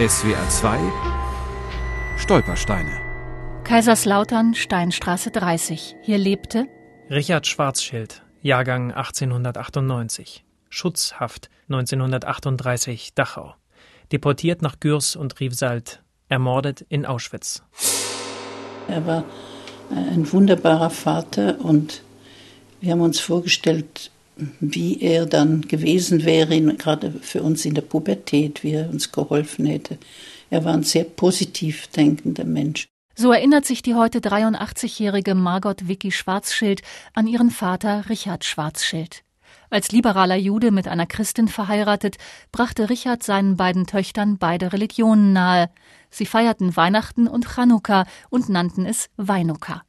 SWR 2 Stolpersteine. Kaiserslautern, Steinstraße 30. Hier lebte Richard Schwarzschild, Jahrgang 1898. Schutzhaft 1938 Dachau. Deportiert nach Gürs und Riefsald. Ermordet in Auschwitz. Er war ein wunderbarer Vater und wir haben uns vorgestellt, wie er dann gewesen wäre, gerade für uns in der Pubertät, wie er uns geholfen hätte. Er war ein sehr positiv denkender Mensch. So erinnert sich die heute 83-jährige Margot Vicky Schwarzschild an ihren Vater Richard Schwarzschild. Als liberaler Jude mit einer Christin verheiratet, brachte Richard seinen beiden Töchtern beide Religionen nahe. Sie feierten Weihnachten und Chanukka und nannten es Weinuka.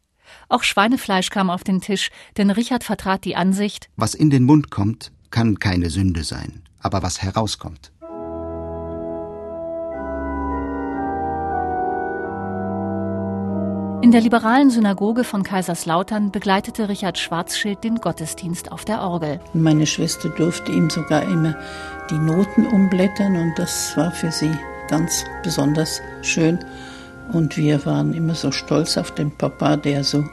Auch Schweinefleisch kam auf den Tisch, denn Richard vertrat die Ansicht, was in den Mund kommt, kann keine Sünde sein, aber was herauskommt. In der liberalen Synagoge von Kaiserslautern begleitete Richard Schwarzschild den Gottesdienst auf der Orgel. Meine Schwester durfte ihm sogar immer die Noten umblättern und das war für sie ganz besonders schön. Und wir waren immer so stolz auf den Papa, der so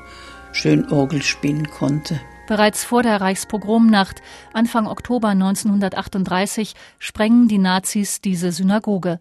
schön Orgel spielen konnte. Bereits vor der Reichspogromnacht, Anfang Oktober 1938, sprengen die Nazis diese Synagoge.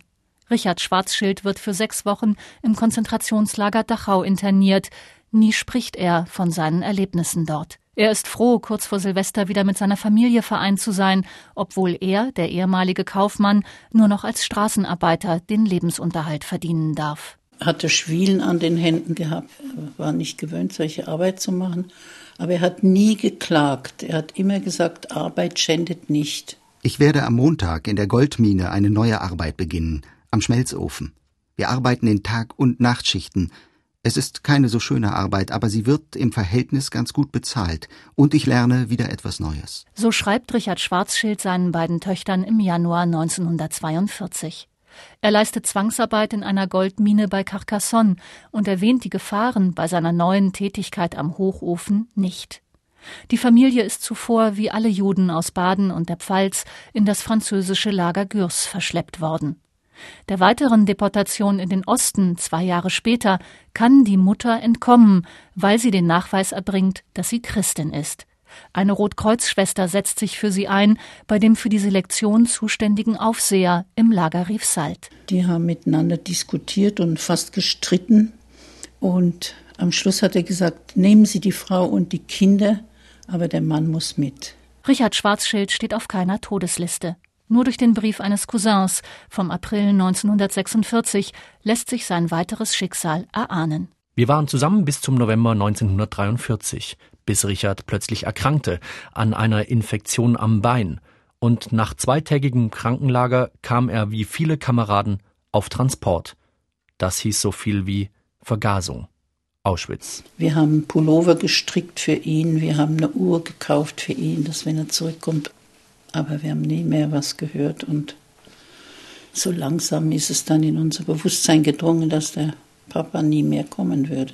Richard Schwarzschild wird für sechs Wochen im Konzentrationslager Dachau interniert. Nie spricht er von seinen Erlebnissen dort. Er ist froh, kurz vor Silvester wieder mit seiner Familie vereint zu sein, obwohl er, der ehemalige Kaufmann, nur noch als Straßenarbeiter den Lebensunterhalt verdienen darf hatte Schwielen an den Händen gehabt, er war nicht gewöhnt, solche Arbeit zu machen. Aber er hat nie geklagt. Er hat immer gesagt, Arbeit schändet nicht. Ich werde am Montag in der Goldmine eine neue Arbeit beginnen, am Schmelzofen. Wir arbeiten in Tag- und Nachtschichten. Es ist keine so schöne Arbeit, aber sie wird im Verhältnis ganz gut bezahlt. Und ich lerne wieder etwas Neues. So schreibt Richard Schwarzschild seinen beiden Töchtern im Januar 1942. Er leistet Zwangsarbeit in einer Goldmine bei Carcassonne und erwähnt die Gefahren bei seiner neuen Tätigkeit am Hochofen nicht. Die Familie ist zuvor wie alle Juden aus Baden und der Pfalz in das französische Lager Gürs verschleppt worden. Der weiteren Deportation in den Osten zwei Jahre später kann die Mutter entkommen, weil sie den Nachweis erbringt, dass sie Christin ist. Eine Rotkreuzschwester setzt sich für sie ein, bei dem für die Selektion zuständigen Aufseher im Lager Riefsalt. Die haben miteinander diskutiert und fast gestritten. Und am Schluss hat er gesagt, nehmen Sie die Frau und die Kinder, aber der Mann muss mit. Richard Schwarzschild steht auf keiner Todesliste. Nur durch den Brief eines Cousins vom April 1946 lässt sich sein weiteres Schicksal erahnen. Wir waren zusammen bis zum November 1943 bis Richard plötzlich erkrankte an einer Infektion am Bein. Und nach zweitägigem Krankenlager kam er wie viele Kameraden auf Transport. Das hieß so viel wie Vergasung. Auschwitz. Wir haben Pullover gestrickt für ihn, wir haben eine Uhr gekauft für ihn, dass wenn er zurückkommt. Aber wir haben nie mehr was gehört und so langsam ist es dann in unser Bewusstsein gedrungen, dass der Papa nie mehr kommen würde.